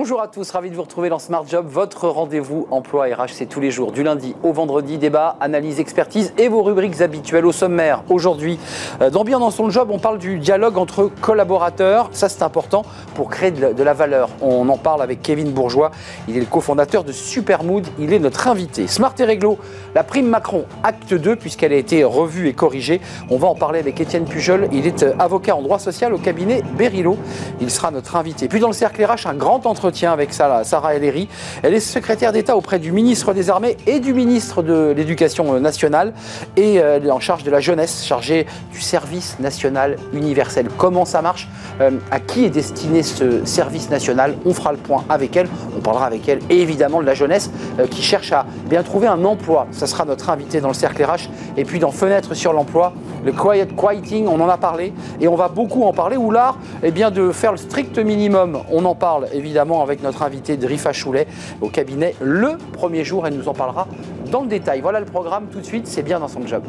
Bonjour à tous, ravi de vous retrouver dans Smart Job, votre rendez-vous emploi RH, c'est tous les jours, du lundi au vendredi, débat, analyse, expertise et vos rubriques habituelles au sommaire. Aujourd'hui, euh, dans Bien dans son job, on parle du dialogue entre collaborateurs, ça c'est important pour créer de la valeur. On en parle avec Kevin Bourgeois, il est le cofondateur de Supermood, il est notre invité. Smart et réglo, la prime Macron, acte 2, puisqu'elle a été revue et corrigée. On va en parler avec Étienne Pujol, il est euh, avocat en droit social au cabinet Berilo, il sera notre invité. Puis dans le cercle RH, un grand entretien entretien avec Sarah Ellery. Elle est secrétaire d'État auprès du ministre des Armées et du ministre de l'Éducation nationale et euh, elle est en charge de la jeunesse, chargée du service national universel. Comment ça marche? Euh, À qui est destiné ce service national? On fera le point avec elle. On parlera avec elle et évidemment de la jeunesse euh, qui cherche à bien trouver un emploi. Ça sera notre invité dans le cercle RH. Et puis dans Fenêtre sur l'emploi, le quiet quieting, on en a parlé et on va beaucoup en parler. Ou l'art, eh bien, de faire le strict minimum. On en parle évidemment avec notre invité Drifa Choulet au cabinet le premier jour. Elle nous en parlera dans le détail. Voilà le programme tout de suite. C'est bien dans son job.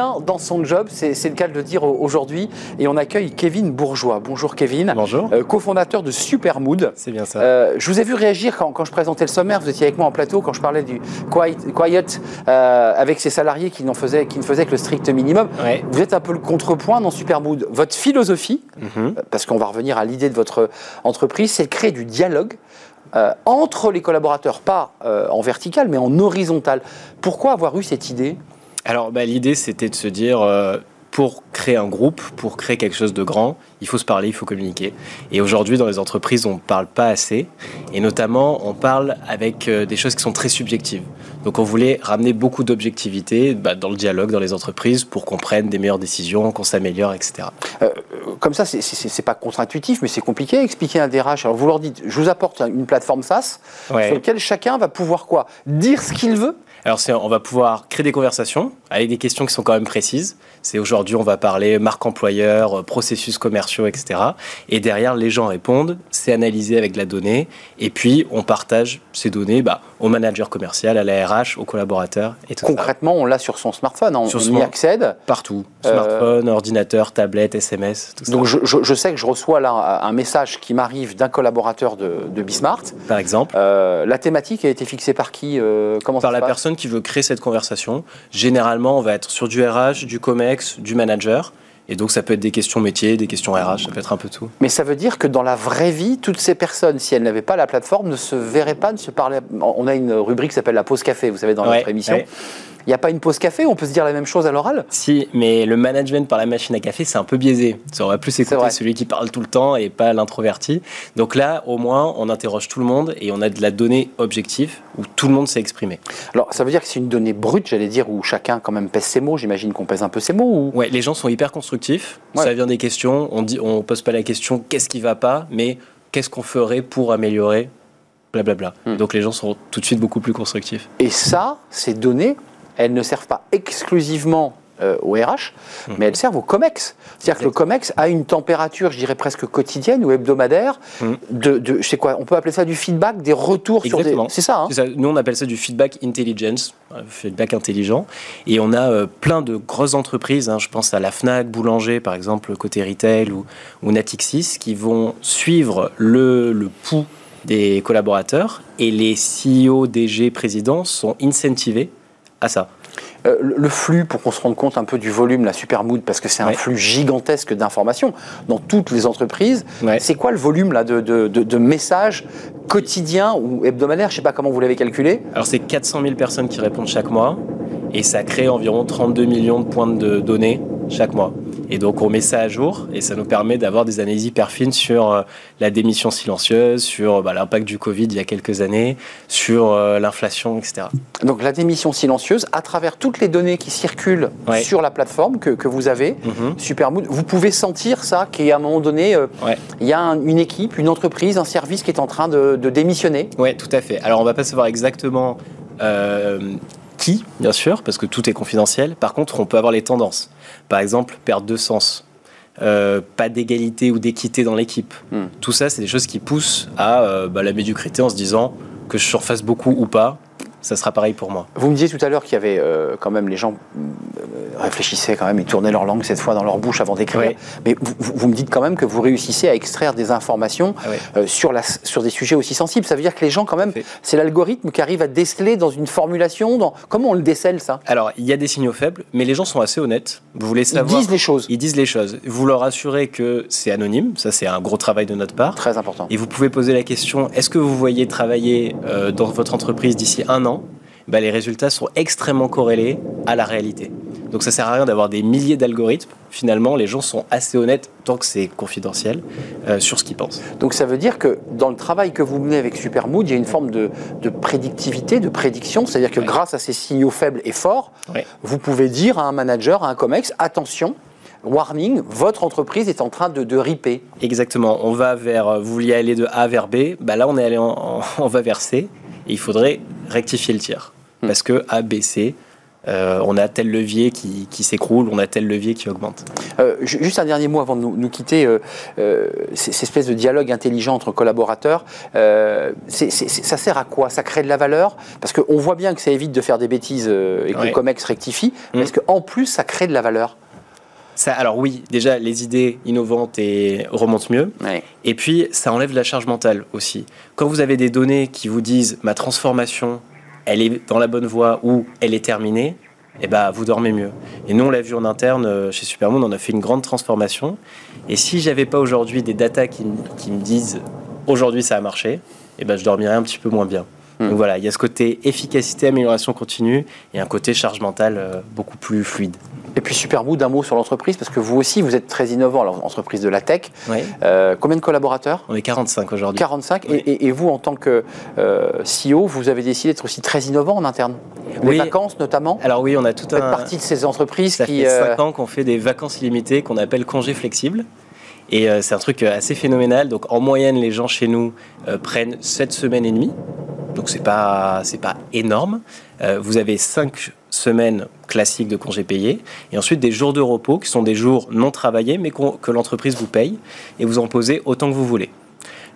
Bien dans son job, c'est le cas de le dire aujourd'hui. Et on accueille Kevin Bourgeois. Bonjour Kevin. Bonjour. Euh, cofondateur de Supermood. C'est bien ça. Euh, je vous ai vu réagir quand, quand, je présentais le sommaire. Vous étiez avec moi en plateau quand je parlais du quiet, quiet euh, avec ses salariés qui, faisaient, qui ne faisaient que le strict minimum. Vous êtes un peu le contrepoint dans Supermood. Votre philosophie, mhm. parce qu'on va revenir à l'idée de votre entreprise, c'est de créer du dialogue. entre les collaborateurs, pas en vertical, mais en horizontal. Pourquoi avoir eu cette idée? Alors, bah, l'idée, c'était de se dire, euh, pour créer un groupe, pour créer quelque chose de grand, il faut se parler, il faut communiquer. Et aujourd'hui, dans les entreprises, on ne parle pas assez. Et notamment, on parle avec euh, des choses qui sont très subjectives. Donc, on voulait ramener beaucoup d'objectivité bah, dans le dialogue, dans les entreprises, pour qu'on prenne des meilleures décisions, qu'on s'améliore, etc. Euh, comme ça, c'est pas contre-intuitif, mais c'est compliqué à expliquer à un DRH. Alors, vous leur dites, je vous apporte une plateforme SaaS sur laquelle chacun va pouvoir quoi? Dire ce qu'il veut alors, on va pouvoir créer des conversations avec des questions qui sont quand même précises. C'est aujourd'hui, on va parler marque employeur, processus commerciaux, etc. Et derrière, les gens répondent, c'est analysé avec la donnée, et puis on partage ces données bah, au manager commercial, à la RH, aux collaborateurs et tout Concrètement, on l'a sur son smartphone, on, y accède Partout. Euh, smartphone, ordinateur, tablette, SMS, tout ça. Donc je, sais que je reçois là un message qui m'arrive d'un collaborateur de, de Bismart. Par exemple. Euh, la thématique a été fixée par qui euh, Comment Par la personne qui veut créer cette conversation. Généralement, on va être sur du RH, du COMEX, du manager. Et donc, ça peut être des questions métiers, des questions RH, ça peut être un peu tout. Mais ça veut dire que dans la vraie vie, toutes ces personnes, si elles n'avaient pas la plateforme, ne se verraient pas, ne se parlaient. On a une rubrique qui s'appelle la pause café, vous savez, dans notre émission. Il n'y a pas une pause café On peut se dire la même chose à l'oral Si, mais le management par la machine à café, c'est un peu biaisé. Ça aurait plus écouter celui qui parle tout le temps et pas l'introverti. Donc là, au moins, on interroge tout le monde et on a de la donnée objective où tout le monde s'est exprimé. Alors, ça veut dire que c'est une donnée brute, j'allais dire, où chacun quand même pèse ses mots. J'imagine qu'on pèse un peu ses mots. Ou... Ouais, les gens sont hyper constructifs. Ça vient des questions. On dit, on pose pas la question qu'est-ce qui va pas, mais qu'est-ce qu'on ferait pour améliorer blablabla. Hmm. Donc les gens sont tout de suite beaucoup plus constructifs. Et ça, ces données, elles ne servent pas exclusivement euh, au RH, mhm. mais elles servent au COMEX. C'est-à-dire que le COMEX a une température, je dirais presque quotidienne ou hebdomadaire, mhm. de, de, je sais quoi, on peut appeler ça du feedback, des retours sur des... C'est ça, hein Nous, on appelle ça du feedback intelligence, euh, feedback intelligent. Et on a euh, plein de grosses entreprises, hein, je pense à la FNAC, Boulanger, par exemple, côté retail, ou, ou Natixis, qui vont suivre le, le pouls des collaborateurs, et les CEO, DG, présidents sont incentivés à ça. Euh, le flux, pour qu'on se rende compte un peu du volume, la Supermood, parce que c'est un flux gigantesque d'informations dans toutes les entreprises, c'est quoi le volume là, de, de, messages quotidiens ou hebdomadaires? Je ne sais pas comment vous l'avez calculé. Alors c'est 400 000 personnes qui répondent chaque mois et ça crée environ 32 millions de points de données chaque mois. Et donc on met ça à jour et ça nous permet d'avoir des analyses hyper fines sur euh, la démission silencieuse, sur bah, l'impact du Covid il y a quelques années, sur euh, l'inflation, etc. Donc la démission silencieuse, à travers toutes les données qui circulent sur la plateforme que, que vous avez, mhm. Supermood, vous pouvez sentir ça, qu'à un moment donné, euh, il y a une équipe, une entreprise, un service qui est en train de, de démissionner Oui, tout à fait. Alors on va pas savoir exactement qui, bien sûr, parce que tout est confidentiel. Par contre, on peut avoir les tendances. Par exemple, perte de sens, euh, pas d'égalité ou d'équité dans l'équipe. Hmm. Tout ça, c'est des choses qui poussent à euh, bah, la médiocrité en se disant que je surface beaucoup ou pas, ça sera pareil pour moi. Vous me disiez tout à l'heure qu'il y avait euh, quand même les gens euh, réfléchissaient quand même et tournaient leur langue cette fois dans leur bouche avant d'écrire. Mais vous, vous, me dites quand même que vous réussissez à extraire des informations ah euh, sur, la, sur des sujets aussi sensibles. Ça veut dire que les gens quand même, c'est l'algorithme qui arrive à déceler dans une formulation. Dans... Comment on le décèle ça? Alors il y a des signaux faibles, mais les gens sont assez honnêtes. Vous voulez savoir Ils disent les choses. Ils disent les choses. Vous leur assurez que c'est anonyme. Ça c'est un gros travail de notre part. Très important. Et vous pouvez poser la question est-ce que vous voyez travailler dans votre entreprise d'ici un an? Bah, les résultats sont extrêmement corrélés à la réalité. Donc ça sert à rien d'avoir des milliers d'algorithmes. Finalement, les gens sont assez honnêtes, tant que c'est confidentiel, euh, sur ce qu'ils pensent. Donc ça veut dire que dans le travail que vous menez avec Supermood, il y a une forme de, prédictivité, de prédiction. C'est-à-dire que grâce à ces signaux faibles et forts, vous pouvez dire à un manager, à un COMEX, attention, warning, votre entreprise est en train de, de riper. Exactement. On va vers, vous vouliez aller de A vers B, bah là on est allé en, on va vers C, et il faudrait rectifier le tir. Hmm. parce que A, B, C, euh, on a tel levier qui, s'écroule, on a tel levier qui augmente. Euh, juste un dernier mot avant de nous, quitter. Euh, cette espèce de dialogue intelligent entre collaborateurs, ça sert à quoi? Ça crée de la valeur? Parce qu'on voit bien que ça évite de faire des bêtises et que le COMEX rectifie, mais hmm. est-ce qu'en plus ça crée de la valeur? Ça, alors oui, déjà les idées innovantes et remontent mieux. Et puis ça enlève de la charge mentale aussi. Quand vous avez des données qui vous disent ma transformation elle est dans la bonne voie ou elle est terminée, et eh ben, vous dormez mieux. Et nous, on l'a vu en interne euh, chez Supermoon, on a fait une grande transformation. Et si j'avais pas aujourd'hui des datas qui, me disent aujourd'hui ça a marché, et eh ben, je dormirais un petit peu moins bien. Hmm. Donc voilà, il y a ce côté efficacité, amélioration continue et un côté charge mentale euh, beaucoup plus fluide. Et puis Supermood, d'un mot sur l'entreprise, parce que vous aussi, vous êtes très innovant, l'entreprise de la tech. Euh, combien de collaborateurs? On est 45 aujourd'hui. 45. Et, vous, en tant que euh, CEO, vous avez décidé d'être aussi très innovant en interne? Les vacances, notamment? Alors oui, on a tout vous un... partie de ces entreprises Ça qui... fait 5 euh, ans qu'on fait des vacances illimitées qu'on appelle congés flexibles. Et c'est un truc assez phénoménal. Donc en moyenne, les gens chez nous prennent 7 semaines et demie. Donc c'est pas pas énorme. vous avez 5 semaines classiques de congés payés, et ensuite des jours de repos qui sont des jours non travaillés mais que l'entreprise vous paye, et vous en posez autant que vous voulez.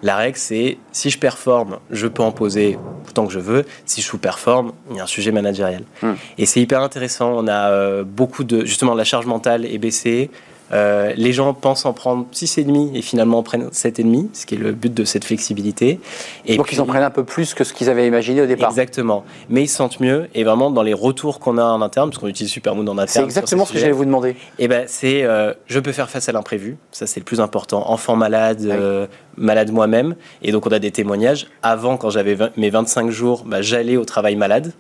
La règle, c'est si je performe, je peux en poser autant que je veux. Si je sous-performe, il y a un sujet managériel. Hmm. Et c'est hyper intéressant. On a euh, beaucoup de. Justement, la charge mentale est baissée. Euh, les gens pensent en prendre 6,5 et finalement en prennent 7,5, ce qui est le but de cette flexibilité. Et Donc ils en prennent un peu plus que ce qu'ils avaient imaginé au départ. Exactement. Mais ils se sentent mieux et vraiment dans les retours qu'on a en interne, parce qu'on utilise Supermoon en interne. C'est exactement ce que j'allais vous demander. Et eh ben c'est euh, je peux faire face à l'imprévu, ça c'est le plus important. Enfant malade, euh, malade moi-même. Et donc on a des témoignages. Avant, quand j'avais mes 25 jours, bah, j'allais au travail malade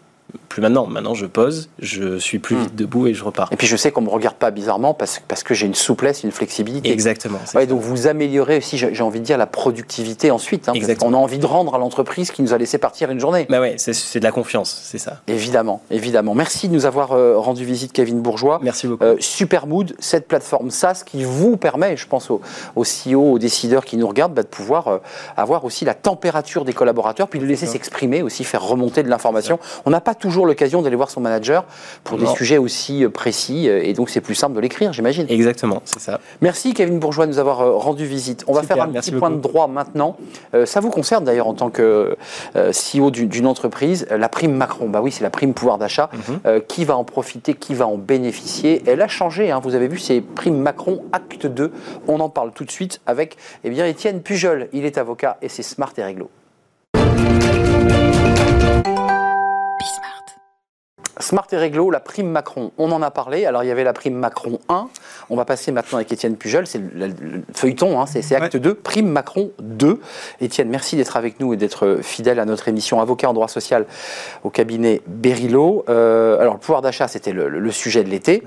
plus maintenant. Maintenant, je pose, je suis plus hmm. vite debout et je repars. Et puis, je sais qu'on me regarde pas bizarrement parce, parce que j'ai une souplesse, une flexibilité. Exactement. Ouais, donc, vous améliorez aussi, j'ai envie de dire, la productivité ensuite. Hein, On a envie de rendre à l'entreprise qui nous a laissé partir une journée. Bah ouais, c'est de la confiance, c'est ça. Évidemment, évidemment. Merci de nous avoir euh, rendu visite, Kevin Bourgeois. Merci beaucoup. Euh, Supermood, cette plateforme SaaS qui vous permet, je pense aux, aux CEO, aux décideurs qui nous regardent, bah, de pouvoir euh, avoir aussi la température des collaborateurs, puis de laisser s'exprimer aussi, faire remonter de l'information. On n'a pas toujours l'occasion d'aller voir son manager pour des sujets aussi euh, précis. Euh, et donc, c'est plus simple de l'écrire, j'imagine. Exactement, c'est ça. Merci, Kevin Bourgeois, de nous avoir euh, rendu visite. On va faire un petit point de droit maintenant. ça vous concerne d'ailleurs en tant que CEO d'une entreprise. La prime Macron, bah oui, c'est la prime pouvoir d'achat. Mhm. qui va en profiter Qui va en bénéficier? Elle a changé. Hein. vous avez vu, c'est prime Macron acte 2. On en parle tout de suite avec eh bien, Étienne Pujol. Il est avocat et c'est Smart et Réglo. Smart et Réglo, la prime Macron, on en a parlé. Alors il y avait la prime Macron 1. On va passer maintenant avec Étienne Pujol. C'est le, feuilleton, hein, c'est acte 2. Prime Macron 2. Étienne, merci d'être avec nous et d'être fidèle à notre émission avocat en droit social au cabinet Berilo. Euh, alors le pouvoir d'achat, c'était le, sujet de l'été.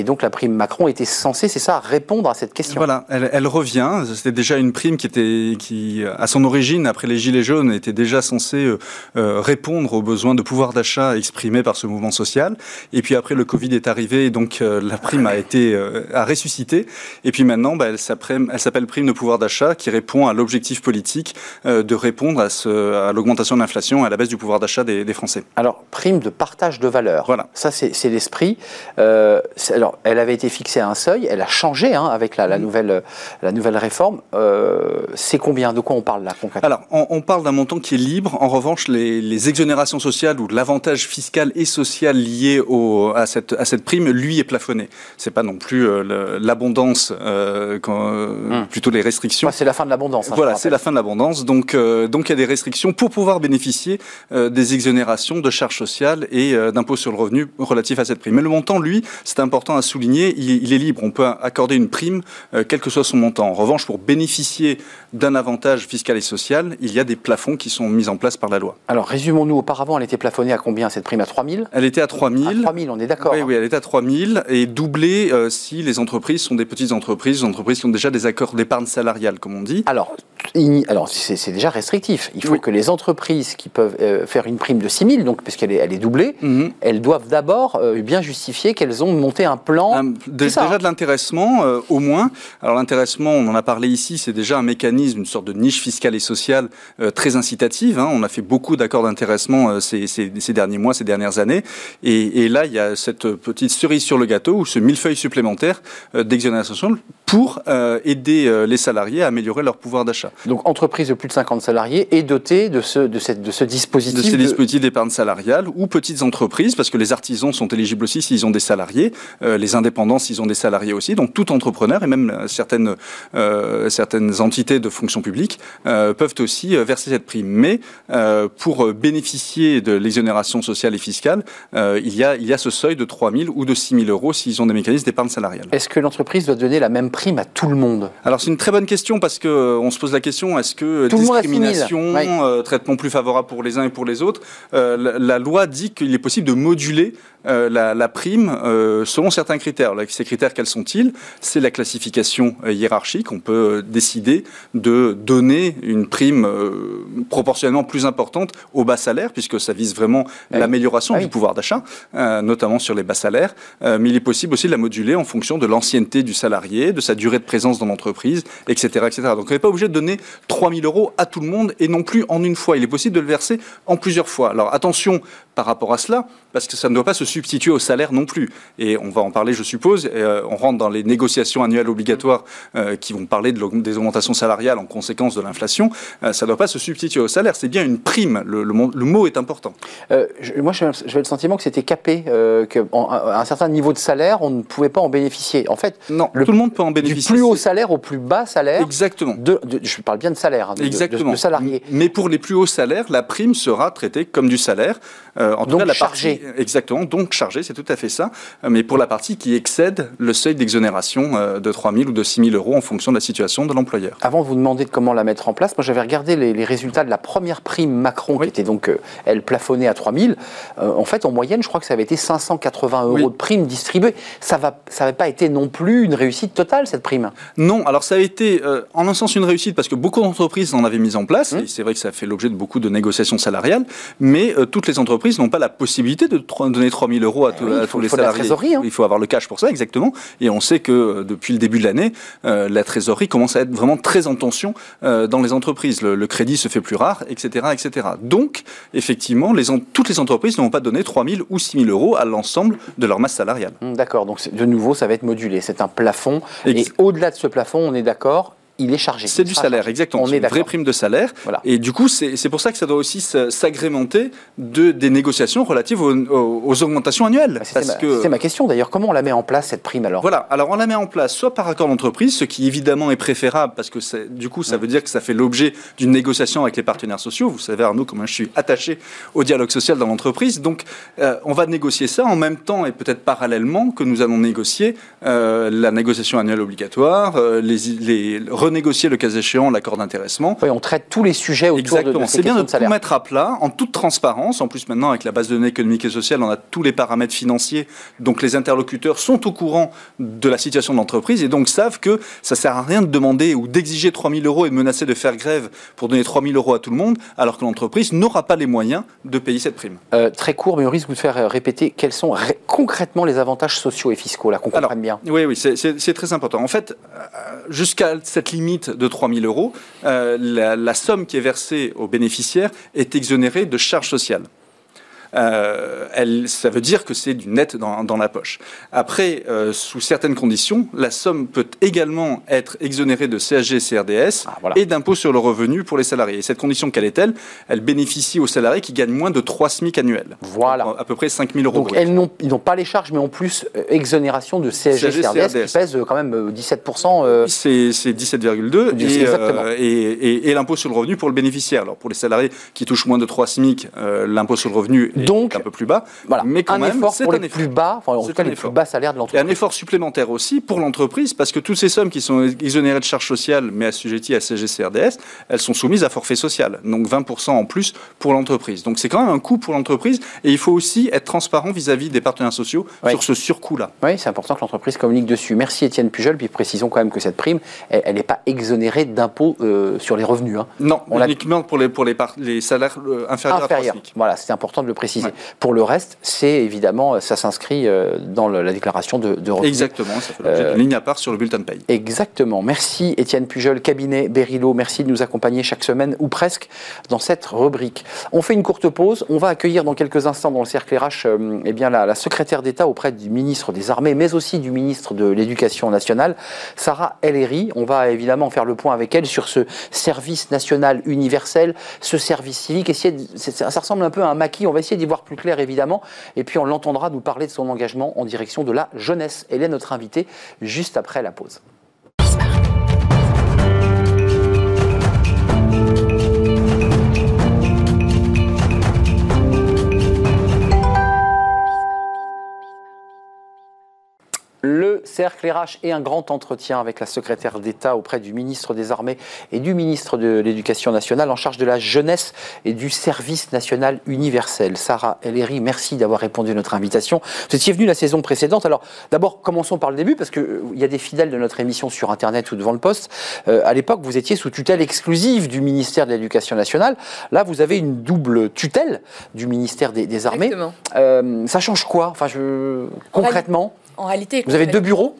Et donc la prime Macron était censée, c'est ça, répondre à cette question. Voilà, elle, revient. C'était déjà une prime qui était, qui, à son origine, après les Gilets jaunes, était déjà censée euh, euh, répondre aux besoins de pouvoir d'achat exprimés par ce mouvement social. Et puis après, le Covid est arrivé, et donc euh, la prime a été a ressuscité. Et puis maintenant, bah, elle s'appelle prime de pouvoir d'achat, qui répond à l'objectif politique de répondre à, l'augmentation de l'inflation, à la baisse du pouvoir d'achat des, des, Français. Alors, prime de partage de valeur. Voilà. Ça, c'est l'esprit. alors, Alors, elle avait été fixée à un seuil, elle a changé hein, avec la, Mm. nouvelle, la nouvelle réforme. Euh, c'est combien? De quoi on parle là concrètement? Alors, on, on parle d'un montant qui est libre. En revanche, les, les exonérations sociales ou l'avantage fiscal et social lié au, à, cette, à cette prime, lui, est plafonné. C'est pas non plus euh, l'abondance, euh, euh, Hum. plutôt les restrictions. Enfin, c'est la fin de l'abondance. hein, Voilà, c'est la fin de l'abondance. Donc, euh, donc il y a des restrictions pour pouvoir bénéficier euh, des exonérations de charges sociales et euh, d'impôts sur le revenu relatifs à cette prime. Mais le montant, lui, c'est important à souligner, il, il est libre. On peut accorder une prime, euh, quel que soit son montant. En revanche, pour bénéficier d'un avantage fiscal et social, il y a des plafonds qui sont mis en place par la loi. Alors, résumons-nous. Auparavant, elle était plafonnée à combien cette prime? À 3 000 Elle était à 3 000. À 3 000, on est d'accord. Oui, oui, elle est à 3 000 et doublée euh, si les entreprises sont des petites entreprises, des entreprises qui ont déjà des accords d'épargne salariale, comme on dit. Alors, alors c'est déjà restrictif. Il faut Oui. que les entreprises qui peuvent euh, faire une prime de 6 000, donc, parce qu'elle est, elle est doublée, Mhm. elles doivent d'abord euh, bien justifier qu'elles ont monté un plan. Un- ça, déjà hein. de l'intéressement, euh, au moins. Alors l'intéressement, on en a parlé ici, c'est déjà un mécanisme, une sorte de niche fiscale et sociale très incitative. hein. On a fait beaucoup d'accords d'intéressement ces, ces- ces derniers mois, ces dernières années. Et, et là, il y a cette petite cerise sur le gâteau ou ce millefeuille supplémentaire d'exonération pour aider les salariés à améliorer leur pouvoir d'achat. Donc, entreprise de plus de 50 salariés est dotée de ce, de cette, de ce dispositif. de ces de- dispositifs d'épargne salariale ou petites entreprises, parce que les artisans sont éligibles aussi s'ils ont des salariés, euh, les indépendants s'ils ont des salariés aussi. Donc tout entrepreneur et même euh, certaines, euh, certaines entités de fonction publique euh, peuvent aussi verser cette prime. Mais pour bénéficier de l'exonération sociale et fiscale, il, y a, il y a ce seuil de 3 000 ou de 6 000 euros s'ils ont des mécanismes d'épargne salariale. Est-ce que l'entreprise doit donner la même prime à tout le monde? Alors c'est une très bonne question parce que euh, on se pose la question est-ce que Tout monde discrimination, ouais. euh, traitement plus favorable pour les uns et pour les autres, euh, la, la loi dit qu'il est possible de moduler euh, la, la prime euh, selon certains critères. Ces critères quels sont-ils? C'est la classification euh, hiérarchique. On peut décider de donner une prime proportionnellement plus importante au bas salaire puisque ça vise vraiment Oui. l'amélioration Oui. du pouvoir d'achat, notamment sur les bas salaires. Mais il est possible aussi de la moduler en fonction de l'ancienneté du salarié, de sa durée de présence dans l'entreprise, etc., etc. Donc on n'est pas obligé de donner 3 000 euros à tout le monde et non plus en une fois. Il est possible de le verser en plusieurs fois. Alors attention par rapport à cela, parce que ça ne doit pas se substituer au salaire non plus. Et on va en parler, je suppose. Et, euh, on rentre dans les négociations annuelles obligatoires euh, qui vont parler de des augmentations salariales en conséquence de l'inflation. Euh, ça ne doit pas se substituer au salaire. C'est bien une prime. Le, le mon- le mot est important. Je- Moi, j'avais le sentiment que c'était capé, qu'à un certain niveau de salaire, on ne pouvait pas en bénéficier. En fait, Non, Le- tout le monde peut en du bénéficier. plus haut salaire au plus bas salaire, Exactement. de, de- je parle bien de salaire, hein, de, Exactement. de. Mais pour les plus hauts salaires, la prime sera traitée comme du salaire. En tout Donc cas, la chargée. Exactement, donc chargée, c'est tout à fait ça. Euh, mais pour la partie qui excède le seuil d'exonération euh, de 3 000 ou de 6 000 euros en fonction de la situation de l'employeur. Avant de vous demander de comment la mettre en place, moi j'avais regardé les, les résultats de la première prime Macron, Oui. qui était donc, euh, elle plafonnée à 3000. Euh, en fait, en moyenne, je crois que ça avait été 580 euros Oui. de prime distribuée. Ça va, ça n'avait pas été non plus une réussite totale, cette prime? Non, alors ça a été euh, en un sens une réussite parce que beaucoup d'entreprises en avaient mis en place, Mmh. et c'est vrai que ça a fait l'objet de beaucoup de négociations salariales, mais euh, toutes les entreprises n'ont pas la possibilité de donner 3 000 euros à, tous- Eh oui, à il faut- tous les faut salariés. trésorerie, hein. Il faut avoir le cash pour ça, exactement. Et on sait que euh, depuis le début de l'année, euh, la trésorerie commence à être vraiment très en tension euh, dans les entreprises. Le, le crédit se fait plus rare, etc. etc. Donc, effectivement, les toutes les entreprises ne vont pas donner 3 000 ou 6 000 euros à l'ensemble de leur masse salariale. D'accord, donc de nouveau, ça va être modulé. C'est un plafond. Ex- Et au-delà de ce plafond, on est d'accord, il est chargé. C'est du salaire, chargé. exactement. On C'est est une vraie prime de salaire. Voilà. Et du coup, c'est pour ça que ça doit aussi s'agrémenter de, des négociations relatives aux, augmentations annuelles. Bah, C'était ma, que, c'était ma question d'ailleurs. Comment on la met en place, cette prime alors? Voilà, alors on la met en place soit par accord d'entreprise, ce qui évidemment est préférable parce que du coup ça veut dire que ça fait l'objet d'une négociation avec les partenaires sociaux. Vous savez Arnaud comment je suis attaché au dialogue social dans l'entreprise. Donc euh, on va négocier ça en même temps et peut-être parallèlement que nous allons négocier euh, la négociation annuelle obligatoire, euh, les, les- renégocier le cas échéant l'accord d'intéressement. Oui, on traite tous les sujets autour de- de, Exactement. ces C'est bien de de tout mettre à plat, en toute transparence. En plus, maintenant, avec la base de données économique et sociale, on a tous les paramètres financiers. Donc, les interlocuteurs sont au courant de la situation de l'entreprise et donc savent que ça sert à rien de demander ou d'exiger 3 000 euros et de menacer de faire grève pour donner 3 000 euros à tout le monde, alors que l'entreprise n'aura pas les moyens de payer cette prime. Euh, très court, mais on risque de vous faire euh, répéter quels sont ré- concrètement les avantages sociaux et fiscaux, là, qu'on comprenne bien. Oui, oui, c'est- très important. En fait, euh, jusqu'à cette limite de 3 000 euros, euh, la, la somme qui est versée aux bénéficiaires est exonérée de charges sociales. Euh, elle, ça veut dire que c'est du net dans, dans la poche. Après, euh, sous certaines conditions, la somme peut également être exonérée de CSG et CRDS Ah, voilà. et d'impôt sur le revenu pour les salariés. Et cette condition, quelle est-elle Elle bénéficie aux salariés qui gagnent moins de 3 SMIC annuels. Voilà. Donc, à peu près 5 000 euros. Donc bruts. elles n'ont, ils n'ont pas les charges, mais en plus euh, exonération de CSG, CSG, CRDS, qui CRDS. pèse quand même euh, 17%. euh, C'est c'est 17,2 et, Exactement. et, et- et l'impôt sur le revenu pour le bénéficiaire. Alors pour les salariés qui touchent moins de 3 SMIC, l'impôt sur le revenu Donc, un peu plus bas. voilà, mais quand un même, effort pour un les effort. plus bas, enfin en tout cas les effort. plus bas salaires de Et l'entreprise. un effort supplémentaire aussi pour l'entreprise, parce que toutes ces sommes qui sont exonérées de charges sociales mais assujetties à CSG CRDS, elles sont soumises à forfait social, donc 20% en plus pour l'entreprise. Donc c'est quand même un coût pour l'entreprise, et il faut aussi être transparent vis-à-vis des partenaires sociaux Oui. sur ce surcoût-là. Oui, c'est important que l'entreprise communique dessus. Merci Étienne Pujol, puis précisons quand même que cette prime, elle n'est pas exonérée d'impôts euh, sur les revenus. hein. Non, On uniquement pour les, pour les, salaires euh, inférieurs, inférieur. à 3 SMIC. Voilà, c'est important de le préciser. Ouais. Pour le reste, c'est évidemment, ça s'inscrit euh, dans la déclaration de, de revenus. Exactement, ça fait l'objet Euh, d'une ligne à part sur le bulletin de paye. Exactement. Merci Étienne Pujol, cabinet Berilo. Merci de nous accompagner chaque semaine ou presque dans cette rubrique. On fait une courte pause. On va accueillir dans quelques instants dans le cercle RH euh, eh bien, la, la secrétaire d'État auprès du ministre des Armées, mais aussi du ministre de l'Éducation nationale, Sarah Ellery. On va évidemment faire le point avec elle sur ce service national universel, ce service civique. Essayer de- ça ressemble un peu à un maquis. On va essayer voir plus clair évidemment. Et puis on l'entendra nous parler de son engagement en direction de la jeunesse. Elle est notre invitée juste après la pause. Le cercle RH et un grand entretien avec la secrétaire d'État auprès du ministre des Armées et du ministre de l'Éducation nationale en charge de la jeunesse et du service national universel. Sarah Ellery, merci d'avoir répondu à notre invitation. Vous étiez venu la saison précédente. Alors d'abord, commençons par le début parce qu'il y a des fidèles de notre émission sur Internet ou devant le poste. Euh, à l'époque, vous étiez sous tutelle exclusive du ministère de l'Éducation nationale. Là, vous avez une double tutelle du ministère des, des Armées. Exactement. Euh, ça change quoi? Enfin, je... concrètement, En réalité, vous avez deux bureaux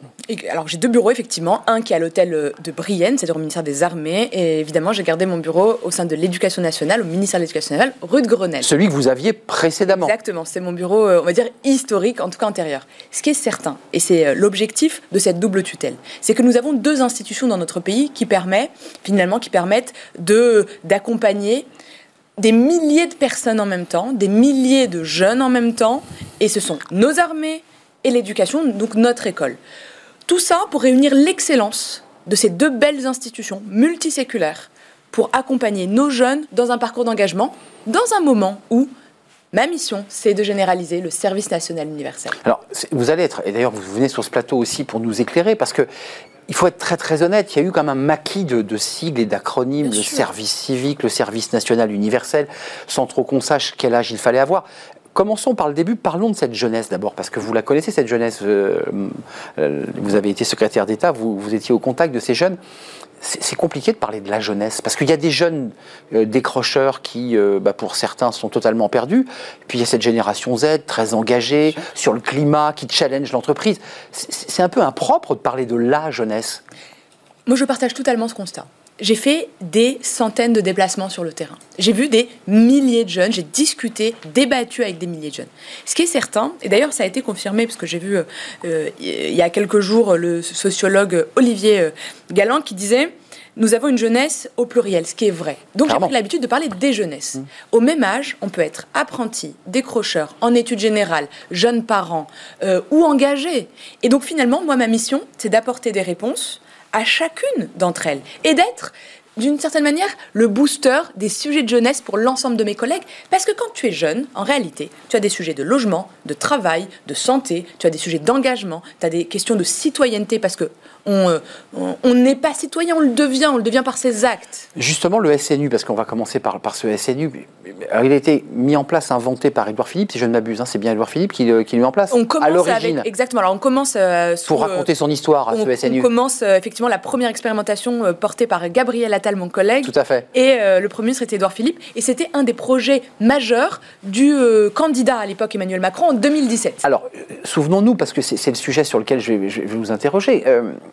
Alors j'ai deux bureaux effectivement, un qui est à l'hôtel euh, de Brienne, c'est-à-dire au ministère des Armées, et évidemment j'ai gardé mon bureau au sein de l'Éducation nationale, au ministère de l'Éducation nationale, rue de Grenelle. Celui que vous aviez précédemment. Exactement, c'est mon bureau, euh, on va dire historique, en tout cas antérieur. Ce qui est certain, et c'est euh, l'objectif de cette double tutelle, c'est que nous avons deux institutions dans notre pays qui permettent, finalement, qui permettent de d'accompagner des milliers de personnes en même temps, des milliers de jeunes en même temps, et ce sont nos armées et l'éducation, donc notre école. Tout ça pour réunir l'excellence de ces deux belles institutions multiséculaires pour accompagner nos jeunes dans un parcours d'engagement, dans un moment où ma mission, c'est de généraliser le service national universel. Alors, vous allez être, et d'ailleurs vous venez sur ce plateau aussi pour nous éclairer, parce que il faut être très très honnête, il y a eu comme un maquis de, de sigles et d'acronymes, le sûr. service civique, le service national universel, sans trop qu'on sache quel âge il fallait avoir. Commençons par le début, parlons de cette jeunesse d'abord, parce que vous la connaissez, cette jeunesse. euh, euh, vous avez été secrétaire d'État, vous, vous étiez au contact de ces jeunes. C'est compliqué de parler de la jeunesse, parce qu'il y a des jeunes euh, décrocheurs qui, bah, pour certains, sont totalement perdus. Puis il y a cette génération Z, très engagée sur le climat, qui challenge l'entreprise. C'est un peu impropre de parler de la jeunesse. Moi, je partage totalement ce constat. J'ai fait des centaines de déplacements sur le terrain. J'ai vu des milliers de jeunes, j'ai discuté, débattu avec des milliers de jeunes. Ce qui est certain, et d'ailleurs ça a été confirmé, parce que j'ai vu euh, il y a quelques jours le sociologue Olivier euh, Galland qui disait nous avons une jeunesse au pluriel, ce qui est vrai. Donc j'ai pris l'habitude de parler des jeunesses. Au même âge, on peut être apprenti, décrocheur, en études générales, jeune parent euh, ou engagé. Et donc finalement, moi, ma mission, c'est d'apporter des réponses à chacune d'entre elles et d'être d'une certaine manière le booster des sujets de jeunesse pour l'ensemble de mes collègues. Parce que quand tu es jeune en réalité tu as des sujets de logement de travail de santé tu as des sujets d'engagement tu as des questions de citoyenneté parce que on euh, on- n'est pas citoyen on le devient on le devient par ses actes Justement, le SNU, parce qu'on va commencer par, par ce SNU, il a été mis en place, inventé par Édouard Philippe, si je ne m'abuse, hein, c'est bien Édouard Philippe qui, qui le met en place on à commence l'origine, avec exactement alors on commence euh, sous, pour raconter son histoire à on, ce SNU. on commence euh, effectivement la première expérimentation euh, portée par Gabriel Attal mon collègue Tout à fait. Et le Premier ministre était Édouard Philippe. Et c'était un des projets majeurs du candidat à l'époque Emmanuel Macron en 2017. Alors, souvenons-nous, parce que c'est c'est le sujet sur lequel je vais, je vais vous interroger.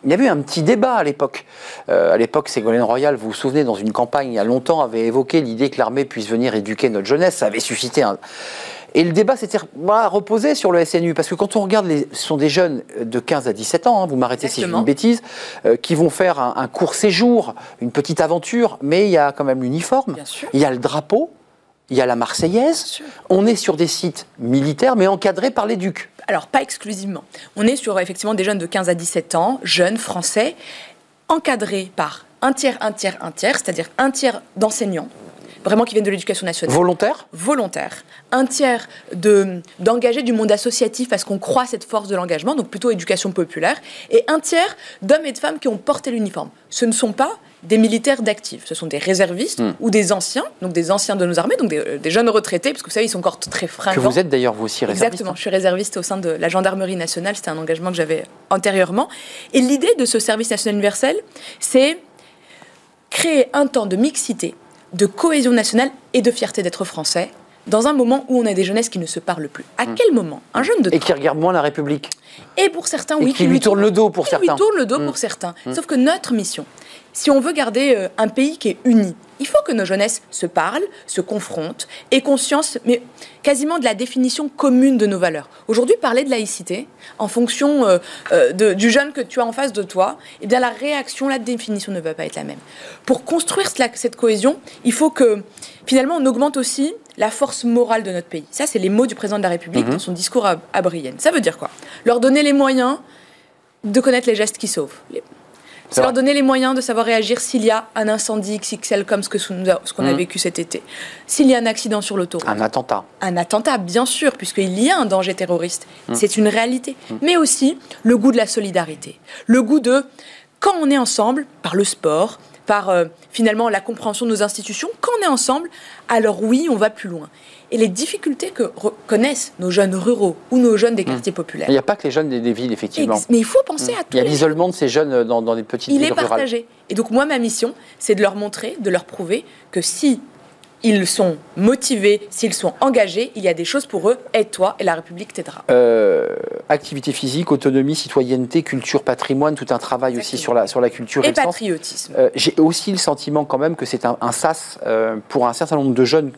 Il y avait eu un petit débat à l'époque. Euh, à l'époque, Ségolène Royal, vous vous souvenez, dans une campagne il y a longtemps, avait évoqué l'idée que l'armée puisse venir éduquer notre jeunesse. Ça avait suscité un. Et le débat s'était voilà, reposé sur le SNU, parce que quand on regarde, les, ce sont des jeunes de 15 à 17 ans, hein, vous m'arrêtez si je dis une bêtise, euh, qui vont faire un, un court séjour, une petite aventure, mais il y a quand même l'uniforme, il y a le drapeau, il y a la Marseillaise, on est sur des sites militaires, mais encadrés par les ducs. Alors, pas exclusivement. On est sur effectivement des jeunes de 15 à 17 ans, jeunes français, encadrés par un tiers, un tiers, un tiers, c'est-à-dire un tiers d'enseignants, vraiment qui viennent de l'éducation nationale. Volontaires? Volontaires, un tiers de- d'engagés du monde associatif parce qu'on croit cette force de l'engagement, donc plutôt éducation populaire, et un tiers d'hommes et de femmes qui ont porté l'uniforme. Ce ne sont pas des militaires d'actifs, ce sont des réservistes Hmm. ou des anciens, donc des anciens de nos armées, donc des, euh, des jeunes retraités, parce que vous savez, ils sont encore très Que fringants. vous êtes d'ailleurs vous aussi réserviste. Exactement, je suis réserviste au sein de la gendarmerie nationale, c'était un engagement que j'avais antérieurement. Et l'idée de ce service national universel, c'est créer un temps de mixité, de cohésion nationale et de fierté d'être français dans un moment où on a des jeunesses qui ne se parlent plus. À quel moment un jeune de Hmm. Et qui regarde moins la République. et pour certains, Et oui, qui lui tourne le dos pour qui certains. lui tourne le dos Mm. pour certains. Sauf que notre mission, si on veut garder euh, un pays qui est uni, il faut que nos jeunesses se parlent, se confrontent, aient conscience, mais quasiment de la définition commune de nos valeurs. Aujourd'hui, parler de laïcité, en fonction euh, euh, de- du jeune que tu as en face de toi, eh bien la réaction, la définition ne va pas être la même. Pour construire cette cohésion, il faut que finalement on augmente aussi la force morale de notre pays. Ça, c'est les mots du président de la République Mhm. dans son discours à, à Brienne. Ça veut dire quoi? Leur donner les moyens de connaître les gestes qui sauvent. Les- C'est leur donner les moyens de savoir réagir s'il y a un incendie XXL comme ce qu'on a Mhm. vécu cet été. S'il y a un accident sur l'autoroute. Un attentat. Un attentat, bien sûr, puisqu'il y a un danger terroriste. C'est une réalité. Mais aussi le goût de la solidarité. Le goût de, quand on est ensemble, par le sport, par euh, finalement la compréhension de nos institutions, quand on est ensemble, alors oui, on va plus loin. Et les difficultés que connaissent nos jeunes ruraux ou nos jeunes des quartiers populaires. Il n'y a pas que les jeunes des, des villes, effectivement. Ex- Mais il faut penser à Il tous y a l'isolement de ces jeunes euh, dans, dans les petites il villes est rurales. partagé. Et donc moi, ma mission, c'est de leur montrer, de leur prouver que si ils sont motivés, s'ils sont engagés, il y a des choses pour eux. Aide-toi et la République t'aidera. Euh, activité physique, autonomie, citoyenneté, culture, patrimoine, tout un travail aussi sur la, sur la culture Et le sens. patriotisme. Euh, j'ai aussi le sentiment quand même que c'est un, un sas euh, pour un certain nombre de jeunes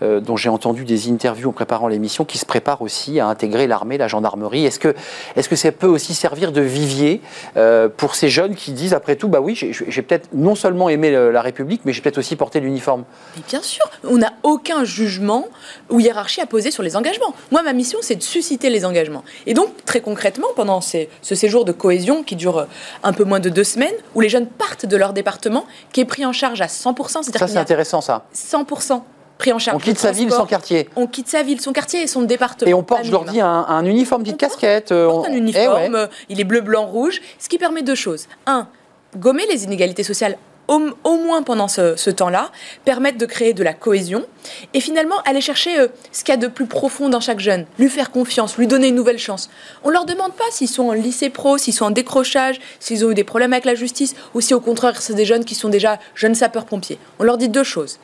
dont j'ai entendu des interviews en préparant l'émission qui se préparent aussi à intégrer l'armée, la gendarmerie. Est-ce que, est que ça peut aussi servir de vivier pour ces jeunes qui disent après tout, bah oui, j'ai peut-être non seulement aimé la République, mais j'ai peut-être aussi porté l'uniforme? Bien sûr, on n'a aucun jugement ou hiérarchie à poser sur les engagements. Moi, ma mission, c'est de susciter les engagements. Et donc, très concrètement, pendant ces- ce séjour de cohésion qui dure euh, un peu moins de deux semaines, où les jeunes partent de leur département, qui est pris en charge à 100%, Ça, c'est-à-dire c'est qu'il y a intéressant, ça. 100% pris en charge. On quitte sa ville sans quartier. On quitte sa ville, son quartier et son département. Et on porte, je leur dis, un, un uniforme, petite On porte- casquette. On porte un eh uniforme, ouais. il est bleu, blanc, rouge, ce qui permet deux choses. Un, gommer les inégalités sociales au, moins pendant ce, temps-là, permettre de créer de la cohésion et finalement aller chercher euh, ce qu'il y a de plus profond dans chaque jeune, lui faire confiance, lui donner une nouvelle chance. On leur demande pas s'ils sont en lycée pro, s'ils sont en décrochage, s'ils ont eu des problèmes avec la justice ou si au contraire c'est des jeunes qui sont déjà jeunes sapeurs-pompiers. On leur dit deux choses.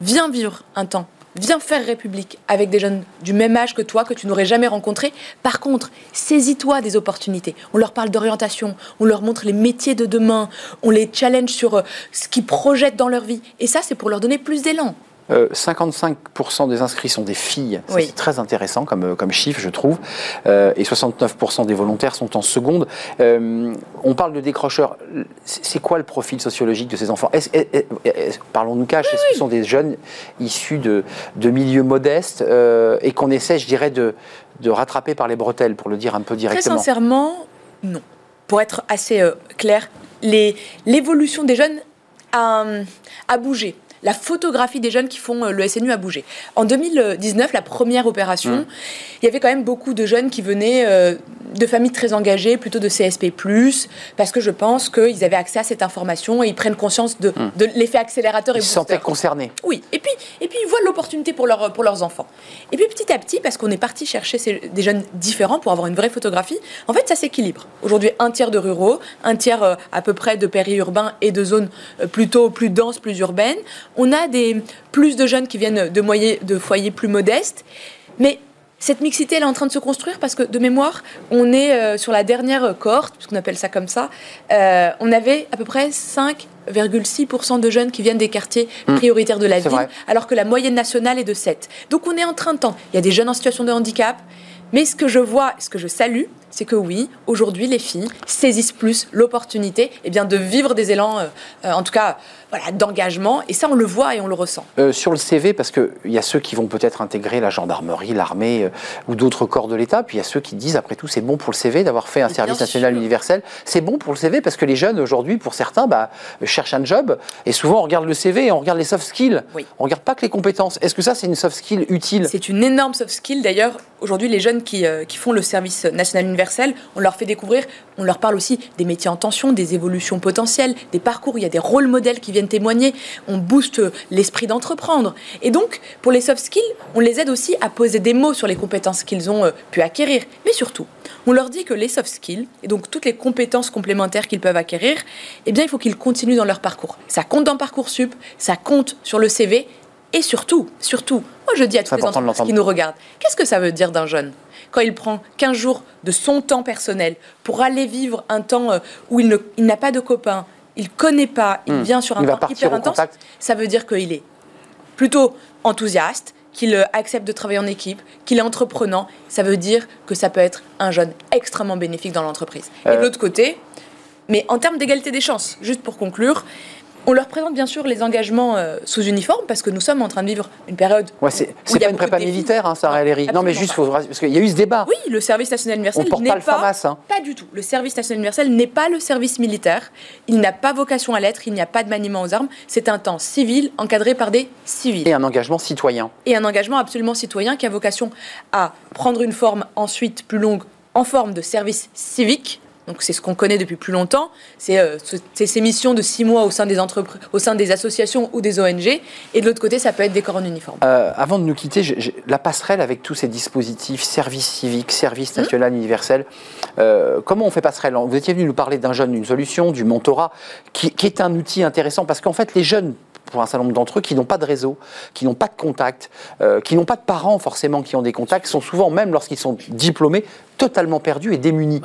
Viens vivre un temps. Viens faire République avec des jeunes du même âge que toi, que tu n'aurais jamais rencontrés. Par contre, saisis-toi des opportunités. On leur parle d'orientation, on leur montre les métiers de demain, on les challenge sur euh, ce qu'ils projettent dans leur vie. Et ça, c'est pour leur donner plus d'élan. Euh, 55% des inscrits sont des filles. Oui. C'est très intéressant comme, euh, comme chiffre, je trouve. Euh, et 69% des volontaires sont en seconde. Euh, on parle de décrocheurs. C'est quoi le profil sociologique de ces enfants? Parlons-nous cash. Est-ce que ce sont des jeunes issus de, de milieux modestes euh, et qu'on essaie, je dirais, de, de rattraper par les bretelles, pour le dire un peu Très directement? sincèrement, non. Pour être assez euh, clair, l'évolution des jeunes a, a bougé. La photographie des jeunes qui font euh, le SNU a bougé. En 2019, la première opération, il y avait quand même beaucoup de jeunes qui venaient euh, de familles très engagées, plutôt de CSP+, parce que je pense qu'ils avaient accès à cette information et ils prennent conscience de, de l'effet accélérateur et Ils se sentaient concernés. Oui, et puis, et puis ils voient l'opportunité pour, leur, pour leurs enfants. Et puis petit à petit, parce qu'on est parti chercher ces- des jeunes différents pour avoir une vraie photographie, en fait ça s'équilibre. Aujourd'hui, un tiers de ruraux, un tiers euh, à peu près de périurbains et de zones euh, plutôt plus denses, plus urbaines. On a des, plus de jeunes qui viennent de, de foyers plus modestes, mais cette mixité, elle est en train de se construire parce que, de mémoire, on est euh, sur la dernière cohorte, puisqu'on appelle ça comme ça. Euh, on avait à peu près 5,6% de jeunes qui viennent des quartiers Hmm. prioritaires de la ville, vrai. alors que la moyenne nationale est de 7. Donc on est en train de temps. Il y a des jeunes en situation de handicap. Mais ce que je vois, ce que je salue, c'est que oui, aujourd'hui, les filles saisissent plus l'opportunité eh bien, de vivre des élans, euh, en tout cas, voilà, d'engagement. Et ça, on le voit et on le ressent. Euh, sur le CV, parce qu'il y a ceux qui vont peut-être intégrer la gendarmerie, l'armée euh, ou d'autres corps de l'État, puis il y a ceux qui disent, après tout, c'est bon pour le CV d'avoir fait un service national sûr. universel. C'est bon pour le CV parce que les jeunes, aujourd'hui, pour certains, bah, cherchent un job et souvent on regarde le CV et on regarde les soft skills. Oui. On regarde pas que les compétences. Est-ce que ça, c'est une soft skill utile? C'est une énorme soft skill. D'ailleurs, aujourd'hui, les jeunes qui, euh, qui font le service national universel, on leur fait découvrir, on leur parle aussi des métiers en tension, des évolutions potentielles, des parcours. Il y a des rôles modèles qui viennent témoigner. On booste l'esprit d'entreprendre. Et donc, pour les soft skills, on les aide aussi à poser des mots sur les compétences qu'ils ont euh, pu acquérir. Mais surtout, on leur dit que les soft skills, et donc toutes les compétences complémentaires qu'ils peuvent acquérir, eh bien, il faut qu'ils continuent dans leur parcours. Ça compte dans Parcoursup, ça compte sur le CV, et surtout, surtout, moi je dis à tous les entreprises qui nous regardent, qu'est-ce que ça veut dire d'un jeune? Quand il prend 15 jours de son temps personnel pour aller vivre un temps euh, où il n'a pas de copains, il connaît pas, il Hmm. vient sur un Il temps hyper intense, contact. ça veut dire qu'il est plutôt enthousiaste, qu'il euh, accepte de travailler en équipe, qu'il est entreprenant. Ça veut dire que ça peut être un jeune extrêmement bénéfique dans l'entreprise. Et Euh. de l'autre côté, mais en termes d'égalité des chances, juste pour conclure, on leur présente bien sûr les engagements euh, sous uniforme parce que nous sommes en train de vivre une période. Ouais, c'est pas une prépa militaire, hein, Sarah Ellery. Non, mais juste, faut, parce qu'il y a eu ce débat. Oui, le service national universel On porte n'est pas le FAMAS, hein. Pas du tout. Le service national universel n'est pas le service militaire. Il n'a pas vocation à l'être. Il n'y a pas de maniement aux armes. C'est un temps civil encadré par des civils Et un engagement citoyen. et un engagement absolument citoyen qui a vocation à prendre une forme ensuite plus longue en forme de service civique. Donc c'est ce qu'on connaît depuis plus longtemps. C'est euh, ce- ces missions de six mois au sein des entreprises, au sein des associations ou des ONG. Et de l'autre côté, ça peut être des corps en uniforme. Euh, avant de nous quitter, la passerelle avec tous ces dispositifs, service civique, service Mmh. national universel, euh, comment on fait passerelle Vous étiez venu nous parler d'un jeune, d'une solution, du mentorat, qui, qui est un outil intéressant parce qu'en fait, les jeunes, pour un certain nombre d'entre eux, qui n'ont pas de réseau, qui n'ont pas de contact, euh, qui n'ont pas de parents forcément qui ont des contacts, sont souvent, même lorsqu'ils sont diplômés, totalement perdus et démunis.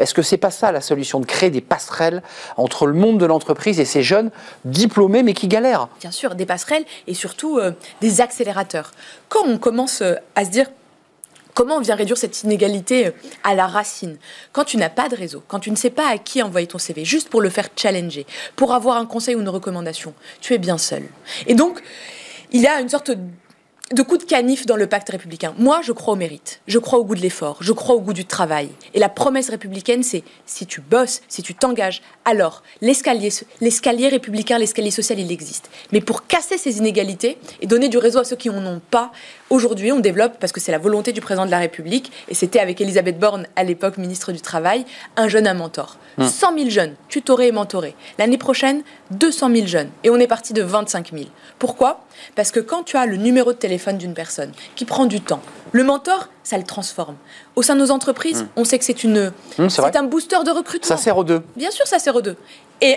Est-ce que c'est pas ça la solution de créer des passerelles entre le monde de l'entreprise et ces jeunes diplômés mais qui galèrent? Bien sûr, des passerelles et surtout euh, des accélérateurs. Quand on commence euh, à se dire comment on vient réduire cette inégalité euh, à la racine, quand tu n'as pas de réseau, quand tu ne sais pas à qui envoyer ton CV, juste pour le faire challenger, pour avoir un conseil ou une recommandation, tu es bien seul. Et donc, il y a une sorte de coup de canif dans le pacte républicain. Moi, je crois au mérite, je crois au goût de l'effort, je crois au goût du travail. Et la promesse républicaine, c'est si tu bosses, si tu t'engages, alors l'escalier, l'escalier républicain, l'escalier social, il existe. Mais pour casser ces inégalités et donner du réseau à ceux qui en ont pas, aujourd'hui, on développe, parce que c'est la volonté du président de la République, et c'était avec Elisabeth Borne, à l'époque ministre du Travail, un jeune à mentor. 100 000 jeunes, tutorés et mentorés. L'année prochaine, 200 000 jeunes. Et on est parti de 25 000. Pourquoi? Parce que quand tu as le numéro de téléphone d'une personne qui prend du temps, le mentor, ça le transforme. Au sein de nos entreprises, on sait que c'est une, Hum, c'est un booster de recrutement. Ça sert aux deux. Bien sûr, ça sert aux deux. Et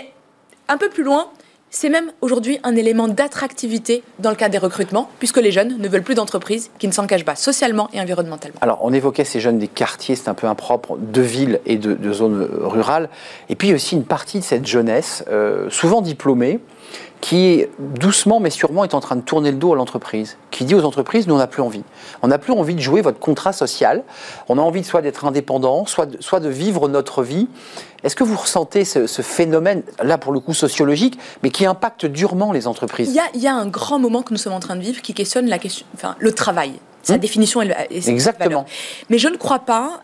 un peu plus loin, c'est même aujourd'hui un élément d'attractivité dans le cadre des recrutements, puisque les jeunes ne veulent plus d'entreprises qui ne s'engagent pas socialement et environnementalement. Alors, on évoquait ces jeunes des quartiers, c'est un peu impropre, de villes et de, de zones rurales. Et puis aussi une partie de cette jeunesse, euh, souvent diplômée, qui doucement mais sûrement est en train de tourner le dos à l'entreprise, qui dit aux entreprises, nous on n'a plus envie. On n'a plus envie de jouer votre contrat social, on a envie de soit d'être indépendant, soit de, soit de vivre notre vie. Est-ce que vous ressentez ce, ce phénomène, là pour le coup sociologique, mais qui impacte durement les entreprises? Il y, a, il y a un grand moment que nous sommes en train de vivre qui questionne la question, enfin, le travail, sa Hum? définition et, le- et ses Exactement. Mais je ne crois pas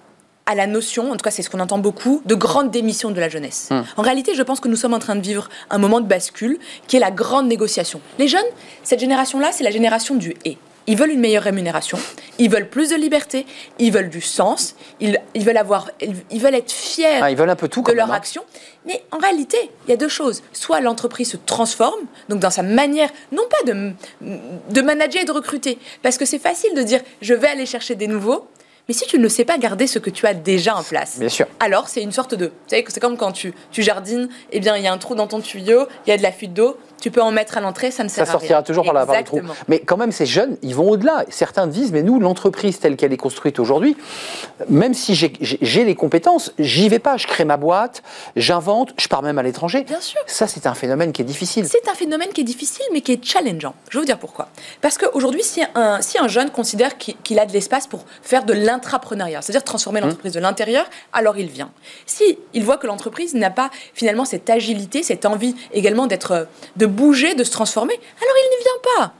à la notion, en tout cas c'est ce qu'on entend beaucoup, de grande démission de la jeunesse. Hum. En réalité, je pense que nous sommes en train de vivre un moment de bascule qui est la grande négociation. Les jeunes, cette génération-là, c'est la génération du et. Ils veulent une meilleure rémunération, ils veulent plus de liberté, ils veulent du sens, ils, ils veulent avoir, ils, ils veulent être fiers Ah, Ils veulent un peu tout de leur même, hein. action. Mais en réalité, il y a deux choses. Soit l'entreprise se transforme, donc dans sa manière, non pas de, de manager et de recruter, parce que c'est facile de dire je vais aller chercher des nouveaux, Mais si tu ne sais pas garder ce que tu as déjà en place, Bien sûr. alors c'est une sorte de. Tu sais, c'est comme quand tu, tu jardines, eh bien, il y a un trou dans ton tuyau, il y a de la fuite d'eau, tu peux en mettre à l'entrée, ça ne sert Ça à rien. sortira toujours par la par le trou. Mais quand même, ces jeunes, ils vont au-delà. Certains disent, mais nous, l'entreprise telle qu'elle est construite aujourd'hui, même si j'ai- les compétences, j'y vais pas. Je crée ma boîte, j'invente, je pars même à l'étranger. Bien sûr. Ça, c'est un phénomène qui est difficile. C'est un phénomène qui est difficile, mais qui est challengeant. Je vais vous dire pourquoi. Parce qu'aujourd'hui, si un, si un jeune considère qu'il a de l'espace pour faire de l'intrapreneuriat, c'est-à-dire transformer l'entreprise de l'intérieur, alors il vient. Si il voit que l'entreprise n'a pas finalement cette agilité, cette envie également d'être, de bouger, de se transformer, alors il n'y vient pas.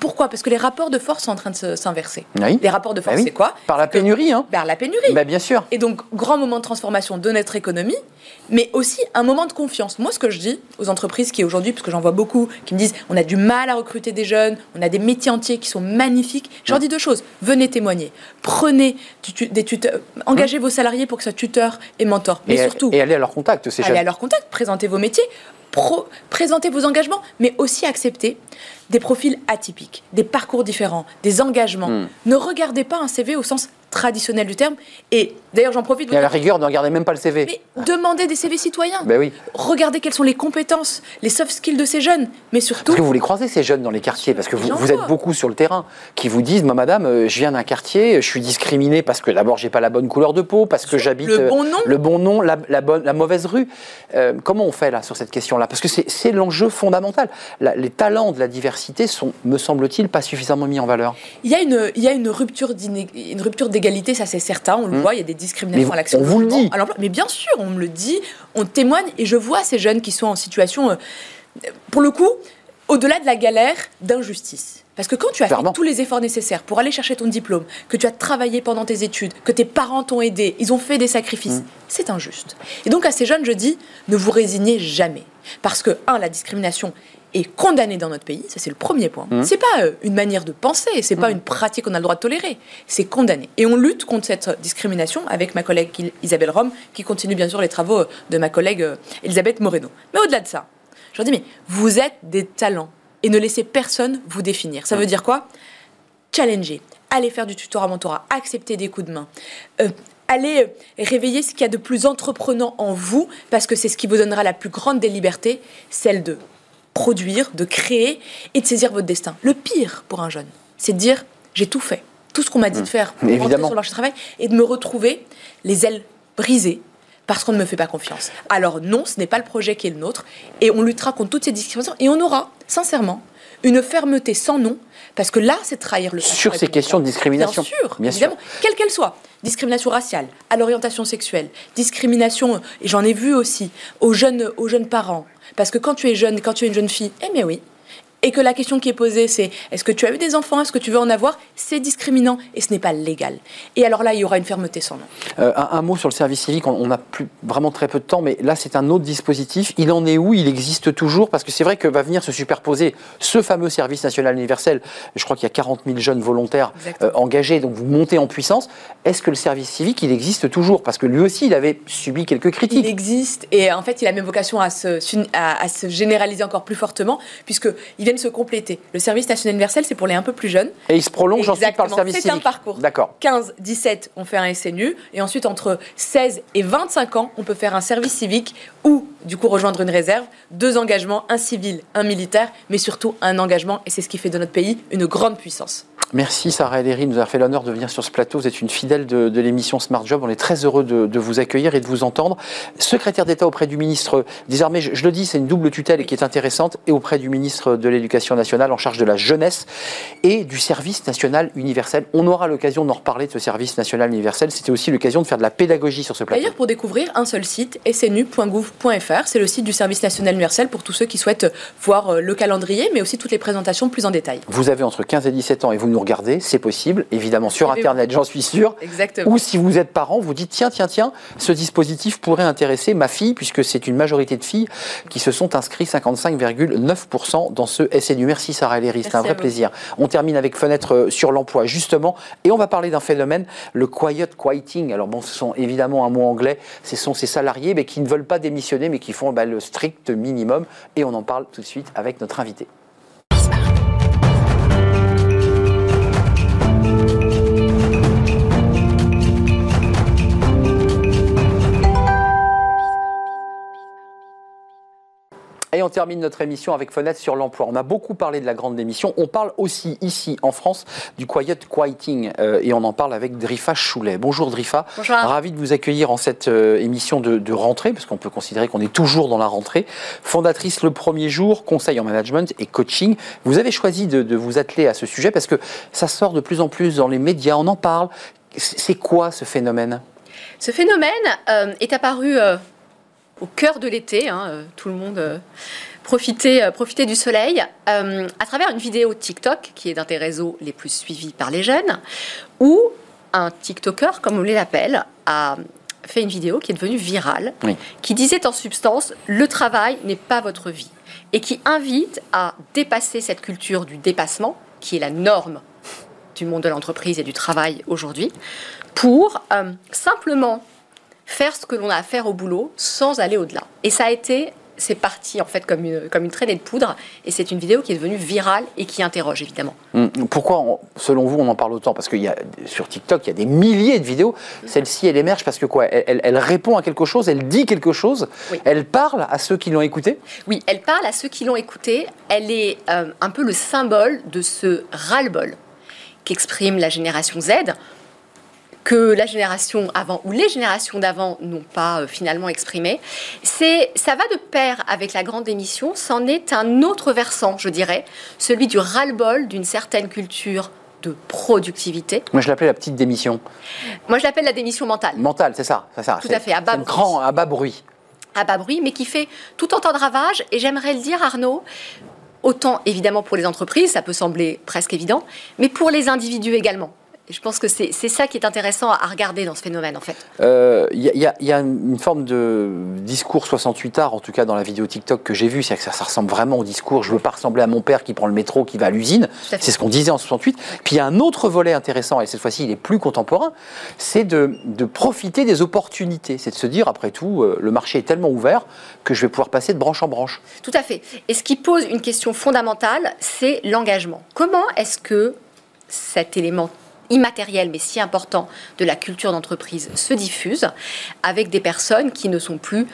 Pourquoi? Parce que les rapports de force sont en train de se- s'inverser. Oui. Les rapports de force, Bah oui. c'est quoi? Par la pénurie, hein. Vers la pénurie. Bah, bien sûr. Et donc, grand moment de transformation de notre économie, mais aussi un moment de confiance. Moi, ce que je dis aux entreprises qui aujourd'hui, parce que j'en vois beaucoup, qui me disent on a du mal à recruter des jeunes, on a des métiers entiers qui sont magnifiques, je leur dis deux choses. Venez témoigner. Prenez des tuteurs, engagez vos salariés pour que ce soit tuteur et mentor. Mais et, surtout, et aller à leur contact, ces allez jeunes. à leur contact, présentez vos métiers, présentez vos engagements, mais aussi acceptez des profils atypiques, des parcours différents, des engagements. Hmm. Ne regardez pas un CV au sens traditionnel du terme. Et d'ailleurs, j'en profite. Et à la rigueur, ne regardez même pas le CV. Mais demandez des CV citoyens. Ben oui. Regardez quelles sont les compétences, les soft skills de ces jeunes. Mais surtout, Parce que vous les croisez, ces jeunes, dans les quartiers, parce que vous, êtes beaucoup sur le terrain, qui vous disent, moi, madame, euh, je viens d'un quartier, je suis discriminé parce que d'abord, j'ai pas la bonne couleur de peau, parce que j'habite le euh, bon nom. le bon nom, la, la bonne, la mauvaise rue. Euh, comment on fait, là, sur cette question-là? Parce que c'est c'est l'enjeu fondamental. La- les talents de la diversité sont, me semble-t-il, pas suffisamment mis en valeur. il y a une, il y a une rupture d'égalité, ça c'est certain. On le voit, il y a des discriminations Hmm. Mais à l'accès on vous le dit. Mais bien sûr, on me le dit, on témoigne, et je vois ces jeunes qui sont en situation, euh, pour le coup, au-delà de la galère, d'injustice. Parce que quand tu as Clairement. fait tous les efforts nécessaires pour aller chercher ton diplôme, que tu as travaillé pendant tes études, que tes parents t'ont aidé, ils ont fait des sacrifices, Mm. c'est injuste. Et donc à ces jeunes, je dis, ne vous résignez jamais. Parce que, un, la discrimination est condamnée dans notre pays, ça c'est le premier point. Mm. C'est pas euh, une manière de penser, c'est pas une pratique qu'on a le droit de tolérer, c'est condamné. Et on lutte contre cette discrimination avec ma collègue Isabelle Rome, qui continue bien sûr les travaux euh, de ma collègue euh, Elisabeth Moreno. Mais au-delà de ça, je leur dis, mais vous êtes des talents et ne laissez personne vous définir. Ça veut dire quoi? Challenger, aller faire du tutorat mentorat, accepter des coups de main, euh, aller euh, réveiller ce qu'il y a de plus entreprenant en vous, parce que c'est ce qui vous donnera la plus grande des libertés, celle de produire, de créer et de saisir votre destin. Le pire pour un jeune, c'est de dire j'ai tout fait, tout ce qu'on m'a dit de faire pour rentrer. Évidemment. sur le marché du travail, et de me retrouver les ailes brisées parce qu'on ne me fait pas confiance. Alors non, ce n'est pas le projet qui est le nôtre, et on luttera contre toutes ces discriminations, et on aura, sincèrement, une fermeté sans nom, parce que là, c'est trahir le Sur ces questions de discrimination. Bien sûr, Bien sûr. quelle qu'elle soit. Discrimination raciale, à l'orientation sexuelle, discrimination, et j'en ai vu aussi, aux jeunes, aux jeunes parents. Parce que quand tu es jeune, quand tu es une jeune fille, eh bien oui, et que la question qui est posée, c'est est-ce que tu as eu des enfants, est-ce que tu veux en avoir? C'est discriminant et ce n'est pas légal. Et alors là, il y aura une fermeté sans nom. Euh, un, un mot sur le service civique, on n'a plus vraiment très peu de temps, mais là c'est un autre dispositif. Il en est où? Il existe toujours? Parce que c'est vrai que va venir se superposer ce fameux service national universel. Je crois qu'il y a 40 000 jeunes volontaires euh, engagés, donc vous montez en puissance. Est-ce que le service civique, il existe toujours? Parce que lui aussi, il avait subi quelques Il critiques. existe et en fait, il a même vocation à se, à, à se généraliser encore plus fortement, puisqu'ils viennent se compléter. Le service national universel, c'est pour les un peu plus jeunes. Et il se prolonge ensuite par le Exactement. service C'est un parcours. D'accord. 15, 17, on fait un SNU. Et ensuite, entre 16 et 25 ans, on peut faire un service civique ou, du coup, rejoindre une réserve. Deux engagements, un civil, un militaire, mais surtout un engagement. Et c'est ce qui fait de notre pays une grande puissance. Merci Sarah Ellery de nous avoir fait l'honneur de venir sur ce plateau. Vous êtes une fidèle de, de l'émission Smart Job. On est très heureux de, de vous accueillir et de vous entendre. Secrétaire d'État auprès du ministre des Armées, je, je le dis, c'est une double tutelle et qui est intéressante, et auprès du ministre de l'Éducation nationale en charge de la jeunesse et du service national universel. On aura l'occasion d'en reparler de ce service national universel. C'était aussi l'occasion de faire de la pédagogie sur ce plateau. D'ailleurs, pour découvrir un seul site, snu.gouv.fr, c'est le site du service national universel pour tous ceux qui souhaitent voir euh, le calendrier, mais aussi toutes les présentations plus en détail. Vous avez entre 15 et 17 ans et vous nous regardez, c'est possible, évidemment sur. Internet, j'en suis sûr. Exactement. Ou si vous êtes parent, vous dites tiens, tiens, tiens, ce dispositif pourrait intéresser ma fille, puisque c'est une majorité de filles qui se sont inscrits 55,9% dans ce SNU. Merci Sarah Ellery, c'est un vrai plaisir. On termine avec Fenêtre euh, sur l'emploi, justement, et on va parler d'un phénomène, le quiet quieting. Alors bon, ce sont évidemment un mot anglais, ce sont ces salariés mais qui ne veulent pas démissionner, mais qui font bah, le strict minimum, et on en parle tout de suite avec notre invité. Et on termine notre émission avec Fenêtre sur l'emploi. On a beaucoup parlé de la grande démission. On parle aussi ici en France du quiet quieting euh, et on en parle avec Drifa Choulet. Bonjour Drifa. Bonjour. Ravi de vous accueillir en cette euh, émission de, de rentrée parce qu'on peut considérer qu'on est toujours dans la rentrée. Fondatrice le premier jour, conseil en management et coaching. Vous avez choisi de, de vous atteler à ce sujet parce que ça sort de plus en plus dans les médias. On en parle. C'est quoi ce phénomène? Ce phénomène euh, est apparu euh, au cœur de l'été. hein, euh, tout le monde euh, profitait, euh, profitait du soleil euh, à travers une vidéo TikTok qui est d'un des réseaux les plus suivis par les jeunes, où un TikToker, comme on les appelle, a fait une vidéo qui est devenue virale, Oui. qui disait en substance le travail n'est pas votre vie et qui invite à dépasser cette culture du dépassement qui est la norme du monde de l'entreprise et du travail aujourd'hui pour euh, simplement faire ce que l'on a à faire au boulot sans aller au-delà. Et ça a été, c'est parti en fait comme une, comme une traînée de poudre et c'est une vidéo qui est devenue virale et qui interroge évidemment. Hum, Pourquoi, on- selon vous, on en parle autant? Parce que sur TikTok, il y a des milliers de vidéos. Celle-ci, elle émerge parce que quoi? Elle, elle- elle répond à quelque chose, elle dit quelque chose, Oui. elle parle à ceux qui l'ont écoutée? Oui, elle parle à ceux qui l'ont écoutée. Elle est euh, un peu le symbole de ce ras-le-bol qu'exprime la génération Z, que la génération avant ou les générations d'avant n'ont pas euh, finalement exprimé. C'est, ça va de pair avec la grande émission. C'en est un autre versant, je dirais, celui du ras-le-bol d'une certaine culture de productivité. Moi, je l'appelais la petite démission Moi, je l'appelle la démission mentale. mentale, c'est ça. c'est ça. Tout à fait, à bas bruit. grand, à bas bruit. à bas bruit, mais qui fait tout autant de ravages. Et j'aimerais le dire, Arnaud, autant évidemment pour les entreprises, ça peut sembler presque évident, mais pour les individus également. Et je pense que c'est ça qui est intéressant à regarder dans ce phénomène, en fait. Euh, Il y, a- il y a- il y a une forme de discours 68 art, en tout cas dans la vidéo TikTok que j'ai vue, c'est que ça, ça ressemble vraiment au discours. Je veux pas ressembler à mon père qui prend le métro, qui va à l'usine. C'est ce qu'on disait en 68. Puis il y a un autre volet intéressant, et cette fois-ci il est plus contemporain, c'est de, de profiter des opportunités. C'est de se dire, après tout, euh, le marché est tellement ouvert que je vais pouvoir passer de branche en branche. Tout à fait. Et ce qui pose une question fondamentale, c'est l'engagement. Comment est-ce que cet élément immatériel mais si important de la culture d'entreprise se diffuse avec des personnes qui ne sont plus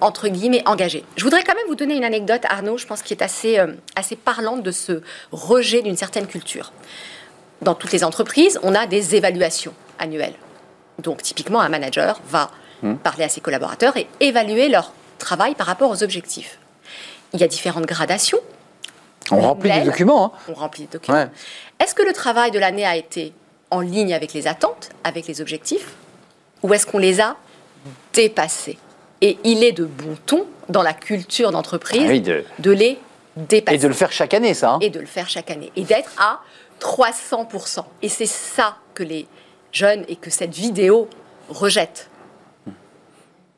entre guillemets engagées. Je voudrais quand même vous donner une anecdote, Arnaud, je pense qui est assez, euh, assez parlante de ce rejet d'une certaine culture. Dans toutes les entreprises, on a des évaluations annuelles. Donc typiquement, un manager va parler à ses collaborateurs et évaluer leur travail par rapport aux objectifs. Il y a différentes gradations. On remplit des documents. hein. On remplit les documents. Ouais. Est-ce que le travail de l'année a été en ligne avec les attentes, avec les objectifs Ou est-ce qu'on les a dépassés? Et il est de bon ton dans la culture d'entreprise Ah oui, de- de les dépasser Et de le faire chaque année, ça. hein. et de le faire chaque année et d'être à 300%. Et c'est ça que les jeunes et que cette vidéo rejette.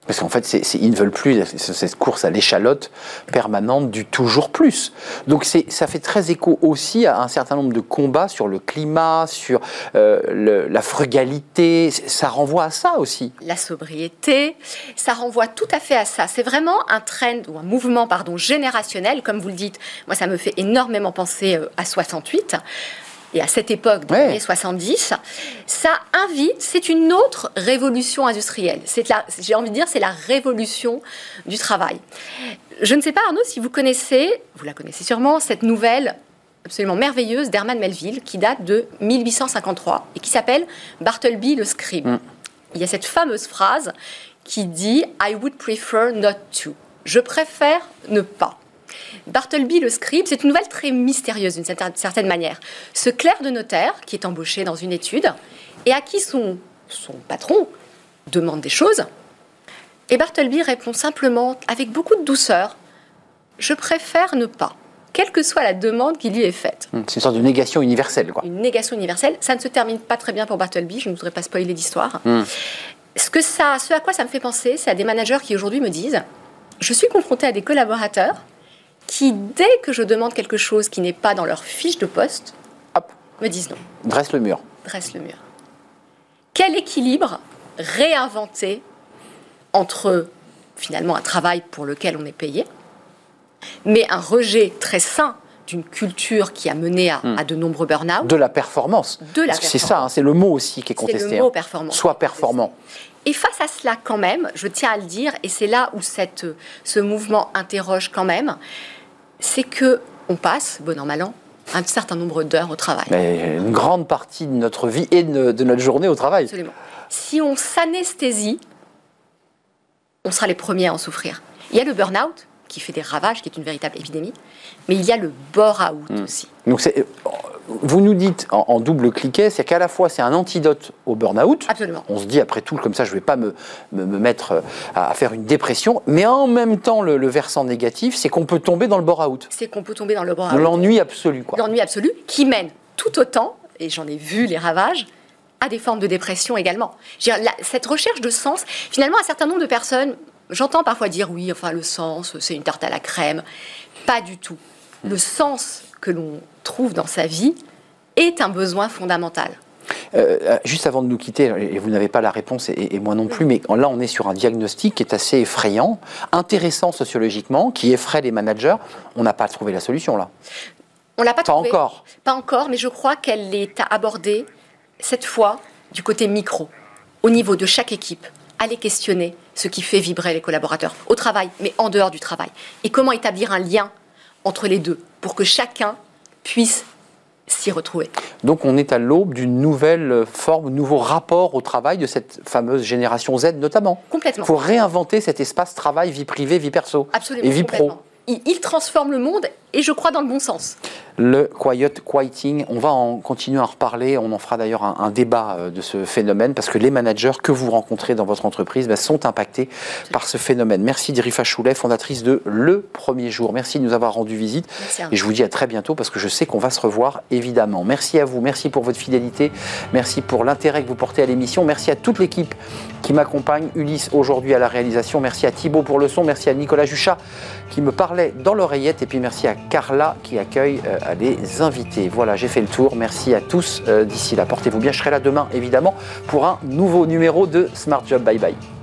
Parce qu'en fait, ils ne veulent plus cette course à l'échalote permanente du toujours plus. Donc ça fait très écho aussi à un certain nombre de combats sur le climat, sur euh, la frugalité. Ça renvoie à ça aussi. la sobriété, ça renvoie tout à fait à ça. C'est vraiment un trend ou un mouvement pardon générationnel, comme vous le dites. Moi, ça me fait énormément penser euh, à 68 et à cette époque des Ouais. années 70. Ça invite, c'est une autre révolution industrielle. C'est la, j'ai envie de dire, c'est la révolution du travail. Je ne sais pas Arnaud si vous connaissez, vous la connaissez sûrement, cette nouvelle absolument merveilleuse d'Herman Melville qui date de 1853 et qui s'appelle Bartleby le scribe il y a cette fameuse phrase qui dit I would prefer not to. Je préfère ne pas. Bartleby le scribe, c'est une nouvelle très mystérieuse d'une certaine- manière. Ce clerc de notaire qui est embauché dans une étude et à qui son, son patron demande des choses, et Bartleby répond simplement avec beaucoup de douceur Je préfère ne pas, quelle que soit la demande qui lui est faite C'est une sorte de négation universelle. Quoi. une négation universelle. Ça ne se termine pas très bien pour Bartleby, je ne voudrais pas spoiler l'histoire. Mm. Ce, que ça, ce à quoi ça me fait penser, c'est à des managers qui aujourd'hui me disent Je suis confronté à des collaborateurs qui, dès que je demande quelque chose qui n'est pas dans leur fiche de poste, Hop, me disent non, dresse le mur. dresse le mur. Quel équilibre réinventer entre finalement un travail pour lequel on est payé, mais un rejet très sain d'une culture qui a mené à, à de nombreux burn-out? De la performance. De la Parce que c'est ça, hein, c'est le mot aussi qui est C'est contesté. le mot hein. performance. Sois performant. Et face à cela, quand même, je tiens à le dire, et c'est là où cette, ce mouvement interroge quand même, c'est que on passe, bon an, mal an, un certain nombre d'heures au travail. Mais une grande partie de notre vie et de, de notre journée au travail. Absolument. Si on s'anesthésie, on sera les premiers à en souffrir. Il y a le burn-out, qui fait des ravages, qui est une véritable épidémie, mais il y a le bore-out Hmm. aussi. Donc vous nous dites en, en double cliquet, c'est qu'à la fois c'est un antidote au burn-out. Absolument. On se dit après tout, comme ça je ne vais pas me, me- me mettre euh, à, faire une dépression, mais en même temps le, le versant négatif, c'est qu'on peut tomber dans le bore-out. C'est qu'on peut tomber dans le bore-out. L'ennui absolu. Quoi. l'ennui absolu, qui mène tout autant, et j'en ai vu les ravages, à des formes de dépression également. Cette recherche de sens, finalement, un certain nombre de personnes, j'entends parfois dire oui, enfin le sens, c'est une tarte à la crème. Pas du tout. Le sens que l'on trouve dans sa vie est un besoin fondamental. Euh, euh, juste avant de nous quitter, et vous n'avez pas la réponse, et, et moi non plus, mais là on est sur un diagnostic qui est assez effrayant, intéressant sociologiquement, qui effraie les managers. On n'a pas trouvé la solution là. On l'a pas Pas trouvé. encore. Pas encore, mais je crois qu'elle est à aborder cette fois du côté micro, au niveau de chaque équipe. Aller questionner ce qui fait vibrer les collaborateurs au travail, mais en dehors du travail. Et comment établir un lien entre les deux pour que chacun puisse s'y retrouver. Donc on est à l'aube d'une nouvelle forme, nouveau rapport au travail de cette fameuse génération Z notamment. Complètement. Il faut réinventer cet espace travail, vie privée, vie perso Absolument. et vie pro. il transforme le monde et je crois dans le bon sens. Le quiet quieting, on va en continuer à en reparler. On en fera d'ailleurs un, un débat euh, de ce phénomène parce que les managers que vous rencontrez dans votre entreprise bah, sont impactés par ce phénomène. Merci Dirifa Choulet, fondatrice de Le Premier Jour. Merci de nous avoir rendu visite. Et je vous dis à très bientôt parce que je sais qu'on va se revoir évidemment. Merci à vous, merci pour votre fidélité, merci pour l'intérêt que vous portez à l'émission, merci à toute l'équipe qui m'accompagne, Ulysse aujourd'hui à la réalisation, merci à Thibaut pour le son, merci à Nicolas Juchat qui me parlait dans l'oreillette et puis merci à Carla qui accueille euh, les invités. Voilà, j'ai fait le tour, merci à tous euh, d'ici là. Portez-vous bien, je serai là demain évidemment pour un nouveau numéro de Smart Job. Bye bye.